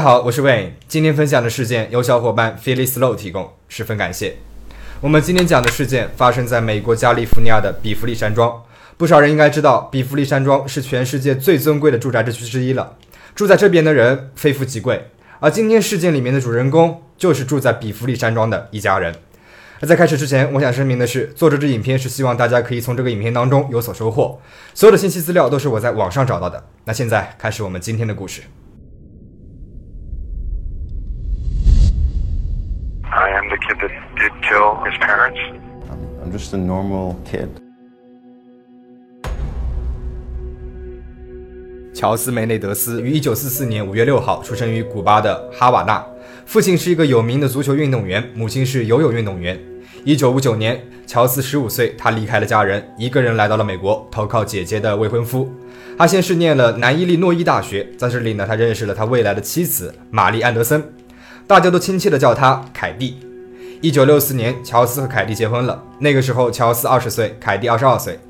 大家好，我是 Wayne。今天分享的事件由小伙伴 f e l i x Low 提供，十分感谢。我们今天讲的事件发生在美国加利福尼亚的比弗利山庄。不少人应该知道，比弗利山庄是全世界最尊贵的住宅地区之一了。住在这边的人非富即贵，而今天事件里面的主人公就是住在比弗利山庄的一家人。那在开始之前，我想声明的是，做这支影片是希望大家可以从这个影片当中有所收获。所有的信息资料都是我在网上找到的。那现在开始我们今天的故事。I am the kid that did kill his parents. I'm just a normal kid. 乔斯·梅内德斯于1944年5月6号出生于古巴的哈瓦那，父亲是一个有名的足球运动员，母亲是游泳运动员。1959年，乔斯15岁，他离开了家人，一个人来到了美国，投靠姐姐的未婚夫。他先是念了南伊利诺伊大学，在这里呢，他认识了他未来的妻子玛丽·安德森。大家都亲切地叫他凯蒂。一九六四年，乔斯和凯蒂结婚了。那个时候，乔斯二十岁，凯蒂二十二岁。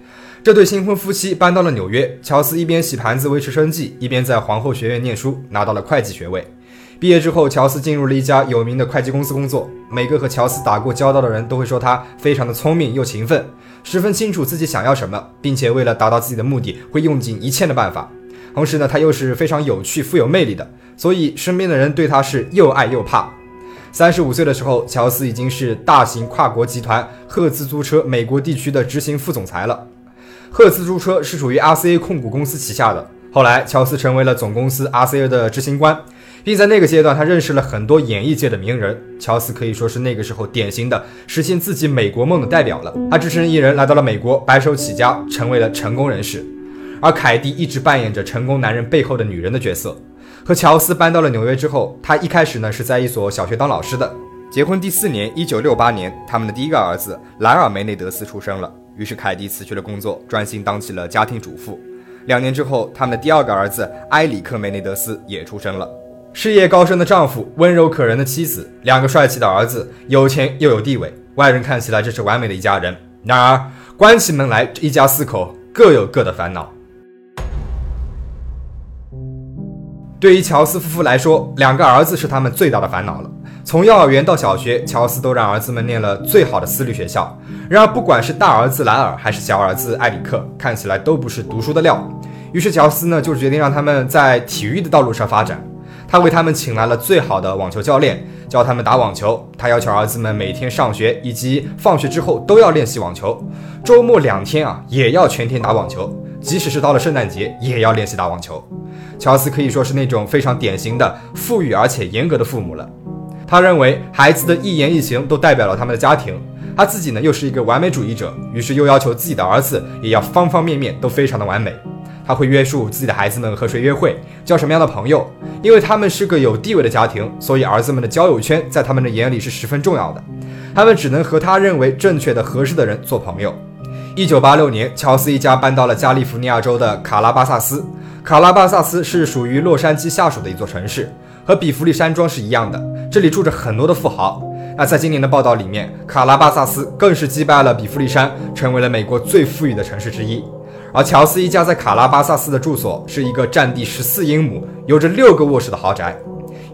这对新婚夫妻搬到了纽约。乔斯一边洗盘子维持生计，一边在皇后学院念书，拿到了会计学位。毕业之后，乔斯进入了一家有名的会计公司工作。每个和乔斯打过交道的人都会说他非常的聪明又勤奋，十分清楚自己想要什么，并且为了达到自己的目的，会用尽一切的办法。同时呢，他又是非常有趣、富有魅力的，所以身边的人对他是又爱又怕。三十五岁的时候，乔斯已经是大型跨国集团赫兹租车美国地区的执行副总裁了。赫兹租车是属于 RCA 控股公司旗下的。后来，乔斯成为了总公司 RCA 的执行官，并在那个阶段，他认识了很多演艺界的名人。乔斯可以说是那个时候典型的实现自己美国梦的代表了。他只身一人来到了美国，白手起家，成为了成功人士。而凯蒂一直扮演着成功男人背后的女人的角色。和乔斯搬到了纽约之后，他一开始呢是在一所小学当老师的。结婚第四年，一九六八年，他们的第一个儿子莱尔梅内德斯出生了。于是凯蒂辞去了工作，专心当起了家庭主妇。两年之后，他们的第二个儿子埃里克梅内德斯也出生了。事业高升的丈夫，温柔可人的妻子，两个帅气的儿子，有钱又有地位，外人看起来这是完美的一家人。然而，关起门来，这一家四口各有各的烦恼。对于乔斯夫妇来说，两个儿子是他们最大的烦恼了。从幼儿园到小学，乔斯都让儿子们念了最好的私立学校。然而，不管是大儿子莱尔还是小儿子埃里克，看起来都不是读书的料。于是，乔斯呢就决定让他们在体育的道路上发展。他为他们请来了最好的网球教练，教他们打网球。他要求儿子们每天上学以及放学之后都要练习网球，周末两天啊也要全天打网球，即使是到了圣诞节也要练习打网球。乔斯可以说是那种非常典型的富裕而且严格的父母了。他认为孩子的一言一行都代表了他们的家庭。他自己呢又是一个完美主义者，于是又要求自己的儿子也要方方面面都非常的完美。他会约束自己的孩子们和谁约会，交什么样的朋友。因为他们是个有地位的家庭，所以儿子们的交友圈在他们的眼里是十分重要的。他们只能和他认为正确的、合适的人做朋友。一九八六年，乔斯一家搬到了加利福尼亚州的卡拉巴萨斯。卡拉巴萨斯是属于洛杉矶下属的一座城市，和比弗利山庄是一样的。这里住着很多的富豪。那在今年的报道里面，卡拉巴萨斯更是击败了比弗利山，成为了美国最富裕的城市之一。而乔斯一家在卡拉巴萨斯的住所是一个占地十四英亩、有着六个卧室的豪宅。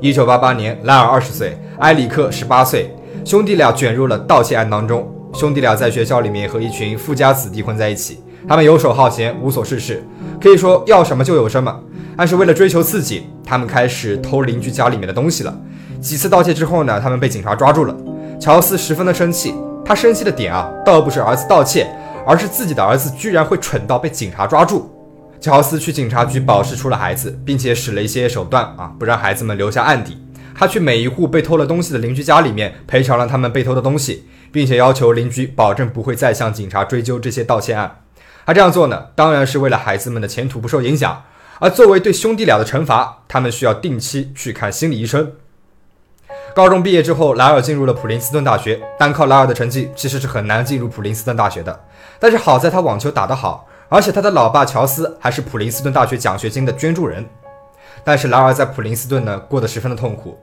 一九八八年，莱尔二十岁，埃里克十八岁，兄弟俩卷入了盗窃案当中。兄弟俩在学校里面和一群富家子弟混在一起。他们游手好闲，无所事事，可以说要什么就有什么。但是为了追求刺激，他们开始偷邻居家里面的东西了。几次盗窃之后呢，他们被警察抓住了。乔斯十分的生气，他生气的点啊，倒不是儿子盗窃，而是自己的儿子居然会蠢到被警察抓住。乔斯去警察局保释出了孩子，并且使了一些手段啊，不让孩子们留下案底。他去每一户被偷了东西的邻居家里面赔偿了他们被偷的东西，并且要求邻居保证不会再向警察追究这些盗窃案。他这样做呢，当然是为了孩子们的前途不受影响。而作为对兄弟俩的惩罚，他们需要定期去看心理医生。高中毕业之后，莱尔进入了普林斯顿大学。单靠莱尔的成绩，其实是很难进入普林斯顿大学的。但是好在他网球打得好，而且他的老爸乔斯还是普林斯顿大学奖学金的捐助人。但是莱尔在普林斯顿呢，过得十分的痛苦。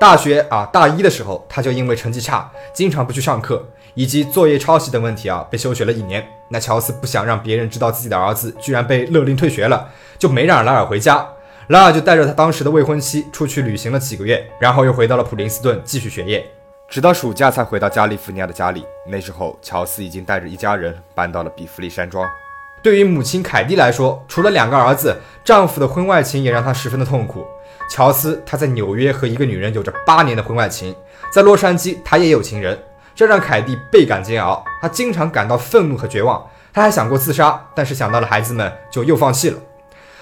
大学啊，大一的时候，他就因为成绩差，经常不去上课，以及作业抄袭等问题啊，被休学了一年。那乔斯不想让别人知道自己的儿子居然被勒令退学了，就没让莱尔回家。莱尔就带着他当时的未婚妻出去旅行了几个月，然后又回到了普林斯顿继续学业，直到暑假才回到加利福尼亚的家里。那时候，乔斯已经带着一家人搬到了比弗利山庄。对于母亲凯蒂来说，除了两个儿子，丈夫的婚外情也让她十分的痛苦。乔斯他在纽约和一个女人有着八年的婚外情，在洛杉矶他也有情人，这让凯蒂倍感煎熬。她经常感到愤怒和绝望，她还想过自杀，但是想到了孩子们，就又放弃了。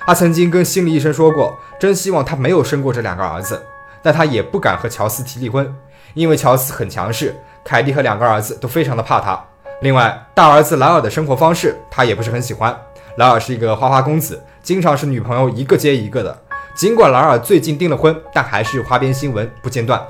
她曾经跟心理医生说过，真希望她没有生过这两个儿子，但她也不敢和乔斯提离婚，因为乔斯很强势，凯蒂和两个儿子都非常的怕他。另外，大儿子莱尔的生活方式，他也不是很喜欢。莱尔是一个花花公子，经常是女朋友一个接一个的。尽管莱尔最近订了婚，但还是花边新闻不间断。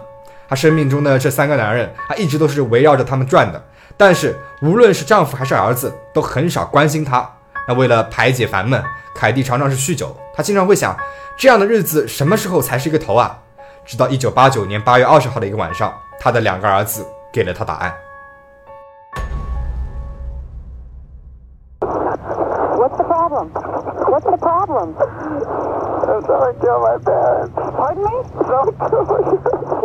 他生命中的这三个男人，他一直都是围绕着他们转的。但是，无论是丈夫还是儿子，都很少关心她。那为了排解烦闷，凯蒂常常是酗酒。他经常会想，这样的日子什么时候才是一个头啊？直到一九八九年八月二十号的一个晚上，他的两个儿子给了他答案。What's the problem? What's the problem? I'm trying to kill my parents. Pardon me?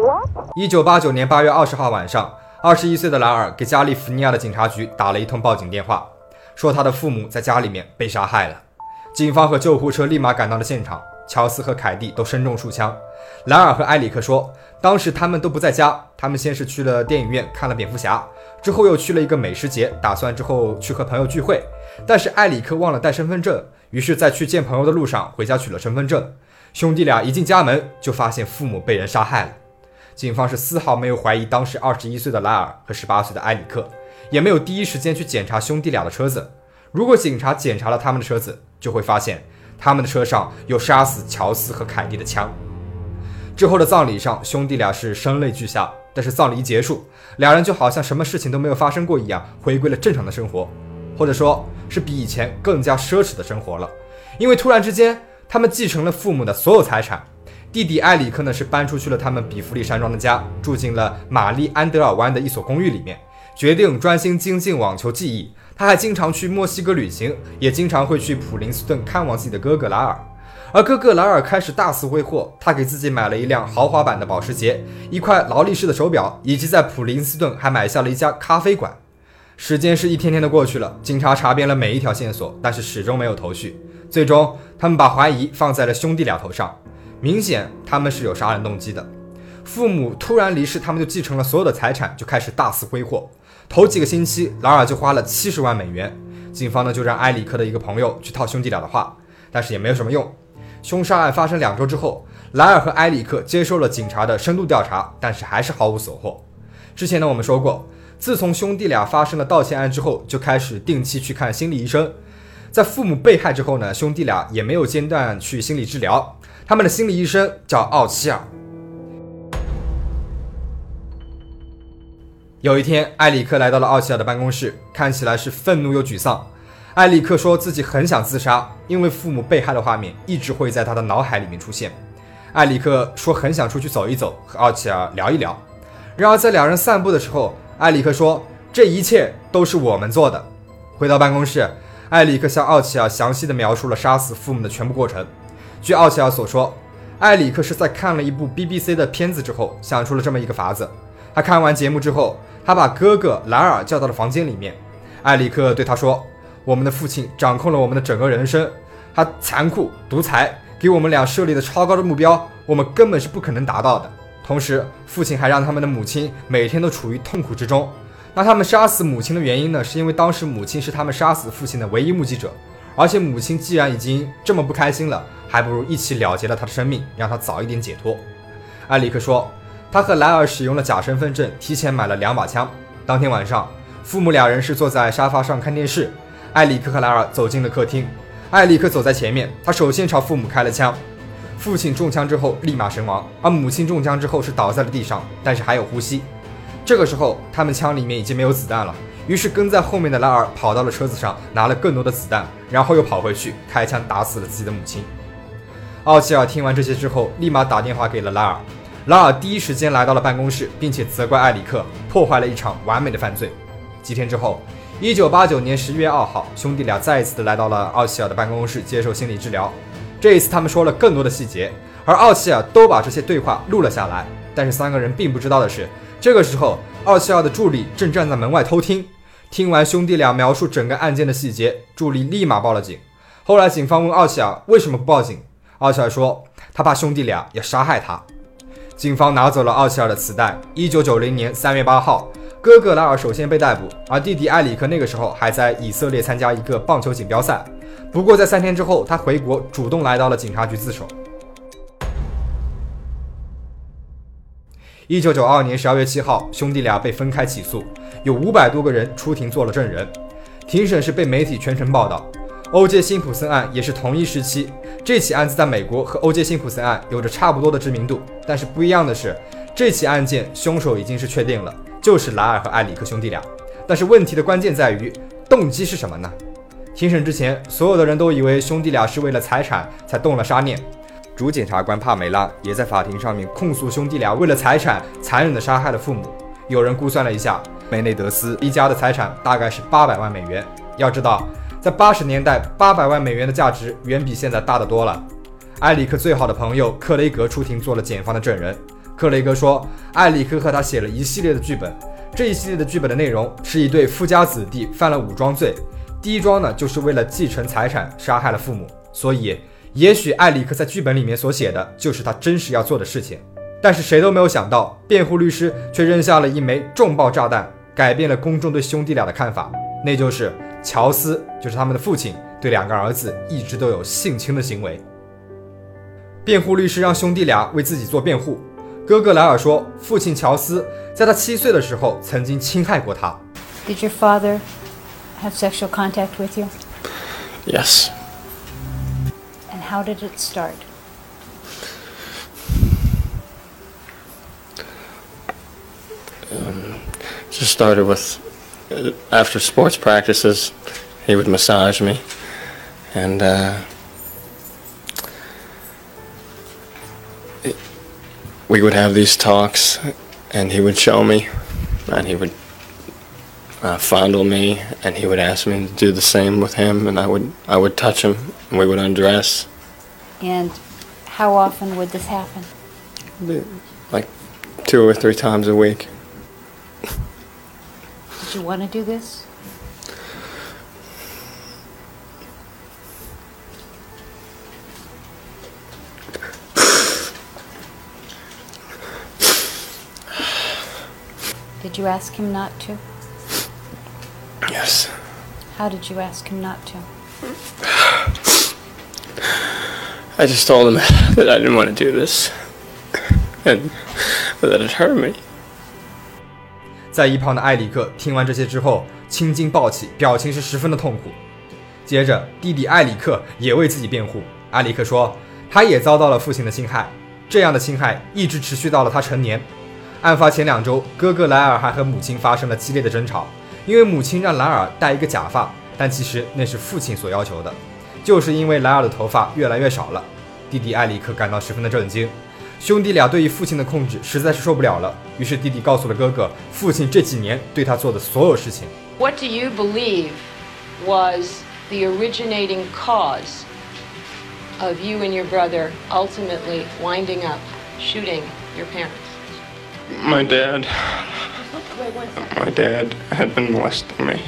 What? 一九八九年八月二十号晚上，二十一岁的莱尔给加利福尼亚的警察局打了一通报警电话，说他的父母在家里面被杀害了。警方和救护车立马赶到了现场，乔斯和凯蒂都身中数枪。莱尔和埃里克说，当时他们都不在家，他们先是去了电影院看了蝙蝠侠，之后又去了一个美食节，打算之后去和朋友聚会。但是埃里克忘了带身份证，于是，在去见朋友的路上回家取了身份证。兄弟俩一进家门，就发现父母被人杀害了。警方是丝毫没有怀疑当时二十一岁的莱尔和十八岁的埃里克，也没有第一时间去检查兄弟俩的车子。如果警察检查了他们的车子，就会发现他们的车上有杀死乔斯和凯蒂的枪。之后的葬礼上，兄弟俩是声泪俱下。但是葬礼一结束，两人就好像什么事情都没有发生过一样，回归了正常的生活，或者说是比以前更加奢侈的生活了。因为突然之间，他们继承了父母的所有财产。弟弟埃里克呢，是搬出去了他们比弗利山庄的家，住进了玛丽安德尔湾的一所公寓里面，决定专心精进网球技艺。他还经常去墨西哥旅行，也经常会去普林斯顿看望自己的哥哥莱尔。而哥哥莱尔开始大肆挥霍，他给自己买了一辆豪华版的保时捷，一块劳力士的手表，以及在普林斯顿还买下了一家咖啡馆。时间是一天天的过去了，警察查遍了每一条线索，但是始终没有头绪。最终，他们把怀疑放在了兄弟俩头上，明显他们是有杀人动机的。父母突然离世，他们就继承了所有的财产，就开始大肆挥霍。头几个星期，劳尔就花了七十万美元。警方呢就让埃里克的一个朋友去套兄弟俩的话，但是也没有什么用。凶杀案发生两周之后，莱尔和埃里克接受了警察的深度调查，但是还是毫无所获。之前呢我们说过，自从兄弟俩发生了盗窃案之后，就开始定期去看心理医生。在父母被害之后呢，兄弟俩也没有间断去心理治疗。他们的心理医生叫奥齐尔。有一天，埃里克来到了奥齐尔的办公室，看起来是愤怒又沮丧。埃里克说自己很想自杀，因为父母被害的画面一直会在他的脑海里面出现。埃里克说很想出去走一走，和奥齐尔聊一聊。然而在两人散步的时候，埃里克说这一切都是我们做的。回到办公室，埃里克向奥奇尔详细的描述了杀死父母的全部过程。据奥奇尔所说，埃里克是在看了一部 BBC 的片子之后，想出了这么一个法子。他看完节目之后，他把哥哥莱尔叫到了房间里面。埃里克对他说：“我们的父亲掌控了我们的整个人生，他残酷独裁，给我们俩设立的超高的目标，我们根本是不可能达到的。同时，父亲还让他们的母亲每天都处于痛苦之中。那他们杀死母亲的原因呢？是因为当时母亲是他们杀死父亲的唯一目击者，而且母亲既然已经这么不开心了，还不如一起了结了他的生命，让他早一点解脱。”埃里克说。他和莱尔使用了假身份证，提前买了两把枪。当天晚上，父母俩人是坐在沙发上看电视。埃里克和莱尔走进了客厅，埃里克走在前面，他首先朝父母开了枪。父亲中枪之后立马身亡，而母亲中枪之后是倒在了地上，但是还有呼吸。这个时候，他们枪里面已经没有子弹了，于是跟在后面的莱尔跑到了车子上，拿了更多的子弹，然后又跑回去开枪打死了自己的母亲。奥奇尔听完这些之后，立马打电话给了莱尔。拉尔第一时间来到了办公室，并且责怪埃里克破坏了一场完美的犯罪。几天之后，一九八九年十一月二号，兄弟俩再一次的来到了奥齐尔的办公室接受心理治疗。这一次他们说了更多的细节，而奥奇尔都把这些对话录了下来。但是三个人并不知道的是，这个时候奥奇尔的助理正站在门外偷听。听完兄弟俩描述整个案件的细节，助理立马报了警。后来警方问奥奇尔为什么不报警，奥奇尔说他怕兄弟俩要杀害他。警方拿走了奥奇尔的磁带。一九九零年三月八号，哥哥拉尔首先被逮捕，而弟弟埃里克那个时候还在以色列参加一个棒球锦标赛。不过在三天之后，他回国，主动来到了警察局自首。一九九二年十二月七号，兄弟俩被分开起诉，有五百多个人出庭做了证人。庭审是被媒体全程报道。欧杰辛普森案也是同一时期，这起案子在美国和欧杰辛普森案有着差不多的知名度，但是不一样的是，这起案件凶手已经是确定了，就是莱尔和埃里克兄弟俩。但是问题的关键在于动机是什么呢？庭审之前，所有的人都以为兄弟俩是为了财产才动了杀念。主检察官帕梅拉也在法庭上面控诉兄弟俩为了财产残忍地杀害了父母。有人估算了一下，梅内德斯一家的财产大概是八百万美元。要知道，在八十年代，八百万美元的价值远比现在大得多了。埃里克最好的朋友克雷格出庭做了检方的证人。克雷格说，埃里克和他写了一系列的剧本，这一系列的剧本的内容是一对富家子弟犯了武装罪，第一桩呢就是为了继承财产杀害了父母，所以。也许艾里克在剧本里面所写的就是他真实要做的事情，但是谁都没有想到，辩护律师却扔下了一枚重磅炸弹，改变了公众对兄弟俩的看法，那就是乔斯，就是他们的父亲，对两个儿子一直都有性侵的行为。辩护律师让兄弟俩为自己做辩护，哥哥莱尔说，父亲乔斯在他七岁的时候曾经侵害过他。Did your father have sexual contact with you? Yes. How did it start? Um, just started with uh, after sports practices, he would massage me, and uh, it, we would have these talks, and he would show me, and he would uh, fondle me, and he would ask me to do the same with him, and I would I would touch him, and we would undress. And how often would this happen? Like two or three times a week. Did you want to do this? Did you ask him not to? Yes. How did you ask him not to? I just told him that I didn't want to do this, and that it hurt me. 在一旁的埃里克听完这些之后，青筋暴起，表情是十分的痛苦。接着，弟弟埃里克也为自己辩护。埃里克说，他也遭到了父亲的侵害，这样的侵害一直持续到了他成年。案发前两周，哥哥莱尔还和母亲发生了激烈的争吵，因为母亲让莱尔戴一个假发，但其实那是父亲所要求的。就是因为莱尔的头发越来越少了，弟弟埃里克感到十分的震惊。兄弟俩对于父亲的控制实在是受不了了，于是弟弟告诉了哥哥，父亲这几年对他做的所有事情。What do you believe was the originating cause of you and your brother ultimately winding up shooting your parents? My dad. My dad had been molesting me.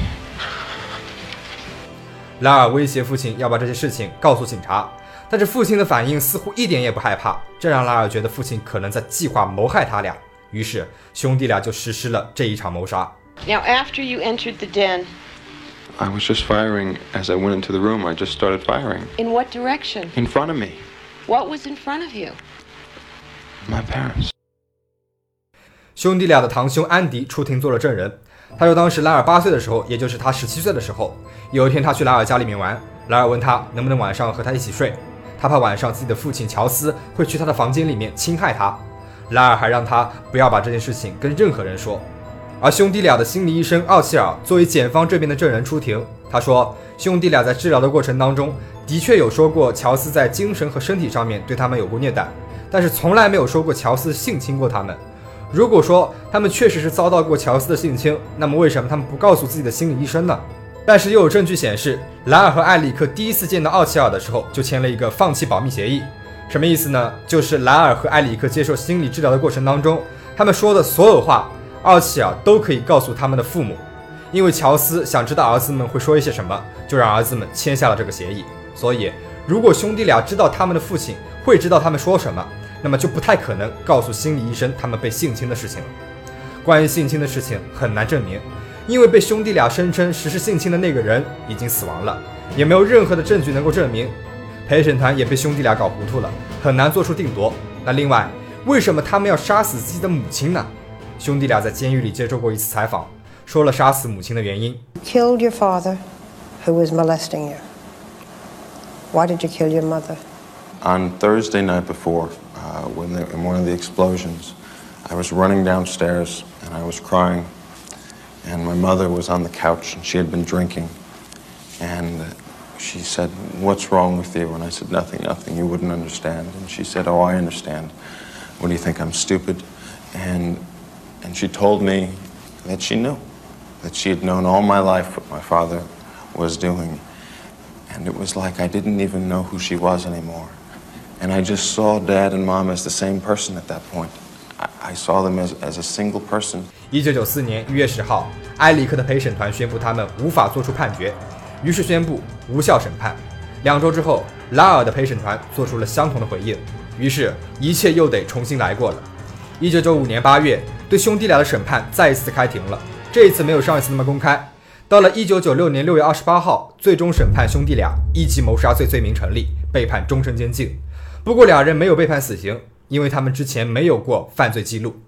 莱尔威胁父亲要把这些事情告诉警察，但是父亲的反应似乎一点也不害怕，这让莱尔觉得父亲可能在计划谋害他俩。于是兄弟俩就实施了这一场谋杀。Now, after you entered the den, I was just firing as I went into the room. I just started firing. in what direction? In front of me. What was in front of you? My parents. 兄弟俩的堂兄安迪出庭做了证人。他说，当时莱尔八岁的时候，也就是他十七岁的时候，有一天他去莱尔家里面玩，莱尔问他能不能晚上和他一起睡，他怕晚上自己的父亲乔斯会去他的房间里面侵害他，莱尔还让他不要把这件事情跟任何人说。而兄弟俩的心理医生奥奇尔作为检方这边的证人出庭，他说兄弟俩在治疗的过程当中的确有说过乔斯在精神和身体上面对他们有过虐待，但是从来没有说过乔斯性侵过他们。如果说他们确实是遭到过乔斯的性侵，那么为什么他们不告诉自己的心理医生呢？但是又有证据显示，莱尔和艾里克第一次见到奥奇尔的时候就签了一个放弃保密协议。什么意思呢？就是莱尔和艾里克接受心理治疗的过程当中，他们说的所有话，奥奇尔都可以告诉他们的父母。因为乔斯想知道儿子们会说一些什么，就让儿子们签下了这个协议。所以，如果兄弟俩知道他们的父亲会知道他们说什么，那么就不太可能告诉心理医生他们被性侵的事情了。关于性侵的事情很难证明，因为被兄弟俩声称实施性侵的那个人已经死亡了，也没有任何的证据能够证明。陪审团也被兄弟俩搞糊涂了，很难做出定夺。那另外，为什么他们要杀死自己的母亲呢？兄弟俩在监狱里接受过一次采访。说了杀死母亲的原因。killed your father, who was molesting you. Why did you kill your mother? On Thursday night before, uh, when the, in one of the explosions, I was running downstairs and I was crying, and my mother was on the couch and she had been drinking, and she said, "What's wrong with you?" And I said, "Nothing, nothing. You wouldn't understand." And she said, "Oh, I understand. What do you think? I'm stupid?" And and she told me that she knew, that she had known all my life what my father was doing. And it was like I didn't even know who she was anymore. And I just saw dad and mom as the same person at that point. I, saw them as, as a single person. 一九九四年一月十号，埃里克的陪审团宣布他们无法作出判决，于是宣布无效审判。两周之后，拉尔的陪审团做出了相同的回应，于是，一切又得重新来过了。一九九五年八月，对兄弟俩的审判再一次开庭了，这一次没有上一次那么公开。到了一九九六年六月二十八号，最终审判兄弟俩一级谋杀罪罪名成立，被判终身监禁。不过俩人没有被判死刑，因为他们之前没有过犯罪记录。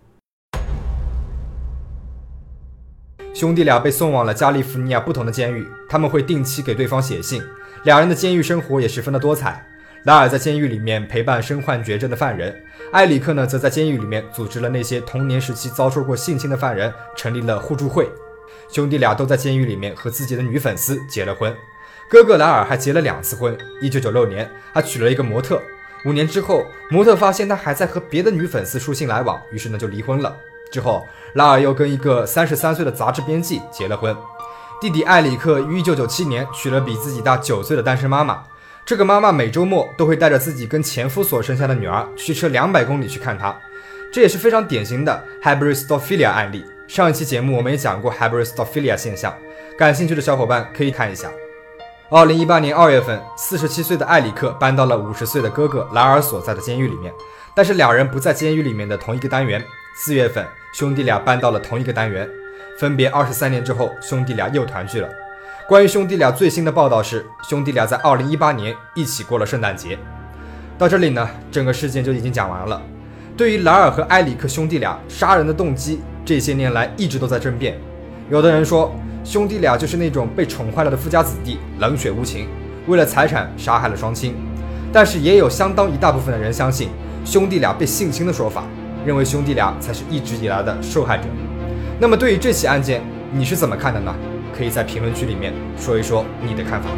兄弟俩被送往了加利福尼亚不同的监狱，他们会定期给对方写信。两人的监狱生活也十分的多彩。莱尔在监狱里面陪伴身患绝症的犯人，埃里克呢则在监狱里面组织了那些童年时期遭受过性侵的犯人，成立了互助会。兄弟俩都在监狱里面和自己的女粉丝结了婚。哥哥莱尔还结了两次婚。一九九六年，他娶了一个模特。五年之后，模特发现他还在和别的女粉丝书信来往，于是呢就离婚了。之后，拉尔又跟一个三十三岁的杂志编辑结了婚。弟弟艾里克于一九九七年娶了比自己大九岁的单身妈妈。这个妈妈每周末都会带着自己跟前夫所生下的女儿驱车两百公里去看她，这也是非常典型的 hybristophilia 案例。上一期节目我们也讲过 hybristophilia 现象，感兴趣的小伙伴可以看一下。二零一八年二月份，四十七岁的艾里克搬到了五十岁的哥哥莱尔所在的监狱里面，但是两人不在监狱里面的同一个单元。四月份，兄弟俩搬到了同一个单元，分别二十三年之后，兄弟俩又团聚了。关于兄弟俩最新的报道是，兄弟俩在二零一八年一起过了圣诞节。到这里呢，整个事件就已经讲完了。对于莱尔和埃里克兄弟俩杀人的动机，这些年来一直都在争辩。有的人说，兄弟俩就是那种被宠坏了的富家子弟，冷血无情，为了财产杀害了双亲。但是也有相当一大部分的人相信兄弟俩被性侵的说法，认为兄弟俩才是一直以来的受害者。那么对于这起案件，你是怎么看的呢？可以在评论区里面说一说你的看法。